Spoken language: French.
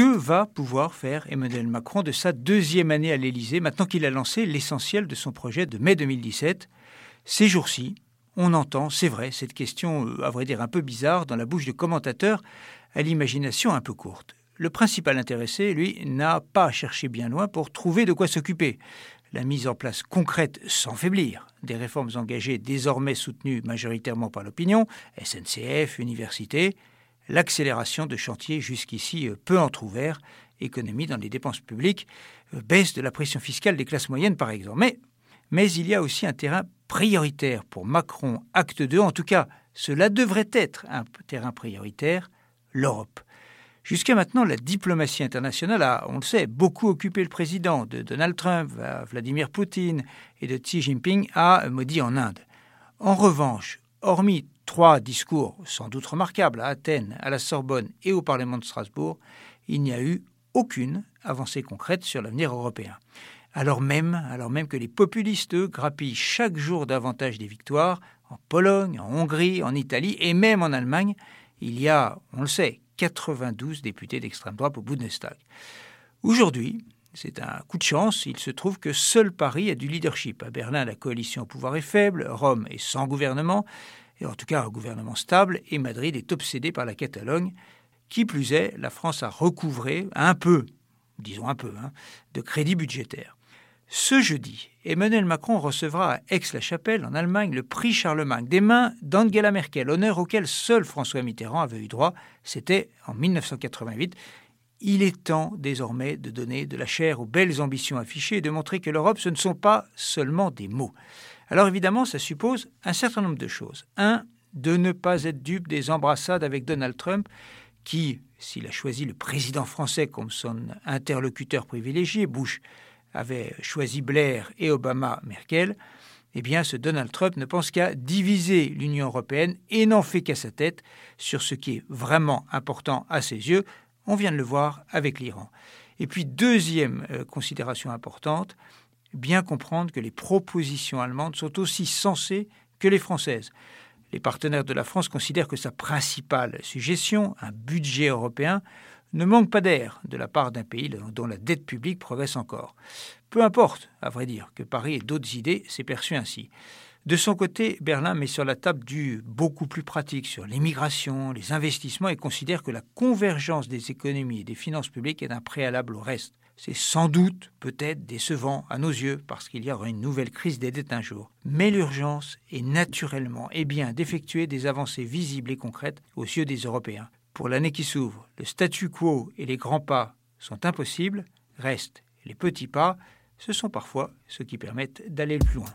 Que va pouvoir faire Emmanuel Macron de sa deuxième année à l'Élysée maintenant qu'il a lancé l'essentiel de son projet de mai 2017 Ces jours-ci, on entend, c'est vrai, cette question, euh, à vrai dire un peu bizarre, dans la bouche de commentateurs à l'imagination un peu courte. Le principal intéressé, lui, n'a pas cherché bien loin pour trouver de quoi s'occuper. La mise en place concrète, sans faiblir, des réformes engagées désormais soutenues majoritairement par l'opinion, SNCF, universités, l'accélération de chantiers jusqu'ici euh, peu entr'ouverts, économie dans les dépenses publiques, euh, baisse de la pression fiscale des classes moyennes par exemple. Mais, il y a aussi un terrain prioritaire pour Macron, acte 2, en tout cas cela devrait être un terrain prioritaire, l'Europe. Jusqu'à maintenant, la diplomatie internationale a, on le sait, beaucoup occupé le président, de Donald Trump à Vladimir Poutine et de Xi Jinping à Modi en Inde. En revanche, hormis trois discours sans doute remarquables à Athènes, à la Sorbonne et au Parlement de Strasbourg, il n'y a eu aucune avancée concrète sur l'avenir européen. Alors même, que les populistes, eux, grappillent chaque jour davantage des victoires, en Pologne, en Hongrie, en Italie et même en Allemagne, il y a, on le sait, 92 députés d'extrême droite au Bundestag. Aujourd'hui, c'est un coup de chance, il se trouve que seul Paris a du leadership. À Berlin, la coalition au pouvoir est faible, Rome est sans gouvernement, et en tout cas un gouvernement stable, et Madrid est obsédé par la Catalogne. Qui plus est, la France a recouvré un peu, disons un peu, hein, de crédit budgétaire. Ce jeudi, Emmanuel Macron recevra à Aix-la-Chapelle, en Allemagne, le prix Charlemagne des mains d'Angela Merkel, honneur auquel seul François Mitterrand avait eu droit. C'était en 1988. Il est temps désormais de donner de la chair aux belles ambitions affichées et de montrer que l'Europe, ce ne sont pas seulement des mots. Alors évidemment, ça suppose un certain nombre de choses. Un, de ne pas être dupe des embrassades avec Donald Trump, qui, s'il a choisi le président français comme son interlocuteur privilégié, Bush avait choisi Blair et Obama Merkel, eh bien ce Donald Trump ne pense qu'à diviser l'Union européenne et n'en fait qu'à sa tête sur ce qui est vraiment important à ses yeux. On vient de le voir avec l'Iran. Et puis deuxième euh, considération importante, bien comprendre que les propositions allemandes sont aussi sensées que les françaises. Les partenaires de la France considèrent que sa principale suggestion, un budget européen, ne manque pas d'air de la part d'un pays dont la dette publique progresse encore. Peu importe, à vrai dire, que Paris ait d'autres idées, c'est perçu ainsi. De son côté, Berlin met sur la table du beaucoup plus pratique sur l'immigration, les investissements et considère que la convergence des économies et des finances publiques est un préalable au reste. C'est sans doute, peut-être, décevant à nos yeux, parce qu'il y aura une nouvelle crise des dettes un jour. Mais l'urgence est naturellement et bien d'effectuer des avancées visibles et concrètes aux yeux des Européens. Pour l'année qui s'ouvre, le statu quo et les grands pas sont impossibles, restent les petits pas, ce sont parfois ceux qui permettent d'aller le plus loin.